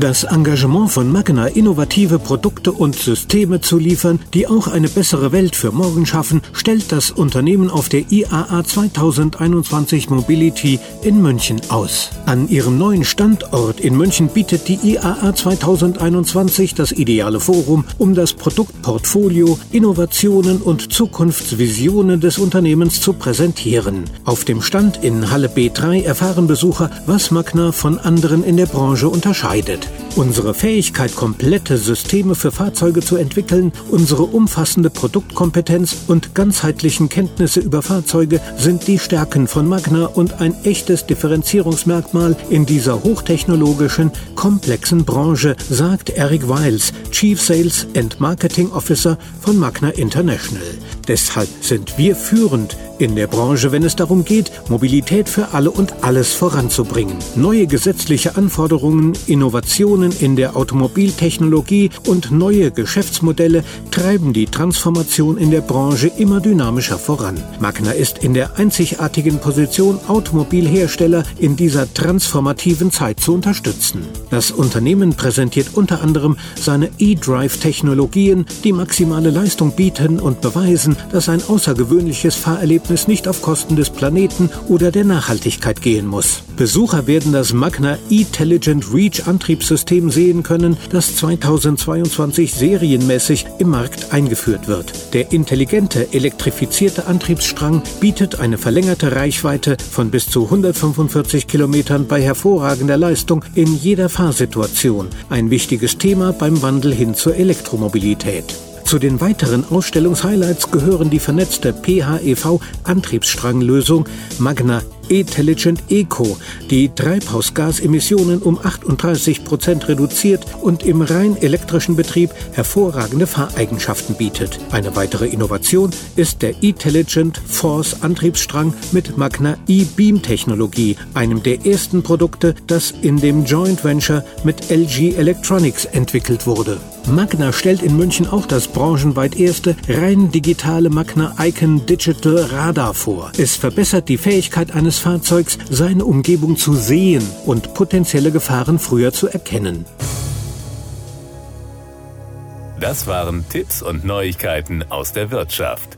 Das Engagement von Magna, innovative Produkte und Systeme zu liefern, die auch eine bessere Welt für morgen schaffen, stellt das Unternehmen auf der IAA 2021 Mobility in München aus. An ihrem neuen Standort in München bietet die IAA 2021 das ideale Forum, um das Produktportfolio, Innovationen und Zukunftsvisionen des Unternehmens zu präsentieren. Auf dem Stand in Halle B3 erfahren Besucher, was Magna von anderen in der Branche unterscheidet. Thank you. Unsere Fähigkeit, komplette Systeme für Fahrzeuge zu entwickeln, unsere umfassende Produktkompetenz und ganzheitlichen Kenntnisse über Fahrzeuge sind die Stärken von Magna und ein echtes Differenzierungsmerkmal in dieser hochtechnologischen, komplexen Branche, sagt Eric Wiles, Chief Sales and Marketing Officer von Magna International. Deshalb sind wir führend in der Branche, wenn es darum geht, Mobilität für alle und alles voranzubringen. Neue gesetzliche Anforderungen, Innovationen in der Automobiltechnologie und neue Geschäftsmodelle treiben die Transformation in der Branche immer dynamischer voran. Magna ist in der einzigartigen Position, Automobilhersteller in dieser transformativen Zeit zu unterstützen. Das Unternehmen präsentiert unter anderem seine E-Drive-Technologien, die maximale Leistung bieten und beweisen, dass ein außergewöhnliches Fahrerlebnis nicht auf Kosten des Planeten oder der Nachhaltigkeit gehen muss. Besucher werden das Magna Intelligent Reach Antriebssystem sehen können, das 2022 serienmäßig im Markt eingeführt wird. Der intelligente elektrifizierte Antriebsstrang bietet eine verlängerte Reichweite von bis zu 145 Kilometern bei hervorragender Leistung in jeder Fahrsituation. Ein wichtiges Thema beim Wandel hin zur Elektromobilität. Zu den weiteren Ausstellungshighlights gehören die vernetzte PHEV Antriebsstranglösung Magna Intelligent Eco, die Treibhausgasemissionen um 38 Prozent reduziert und im rein elektrischen Betrieb hervorragende Fahreigenschaften bietet. Eine weitere Innovation ist der Intelligent Force Antriebsstrang mit Magna E-Beam Technologie, einem der ersten Produkte, das in dem Joint Venture mit LG Electronics entwickelt wurde. Magna stellt in München auch das branchenweit erste rein digitale Magna Icon Digital Radar vor. Es verbessert die Fähigkeit eines Fahrzeugs, seine Umgebung zu sehen und potenzielle Gefahren früher zu erkennen. Das waren Tipps und Neuigkeiten aus der Wirtschaft.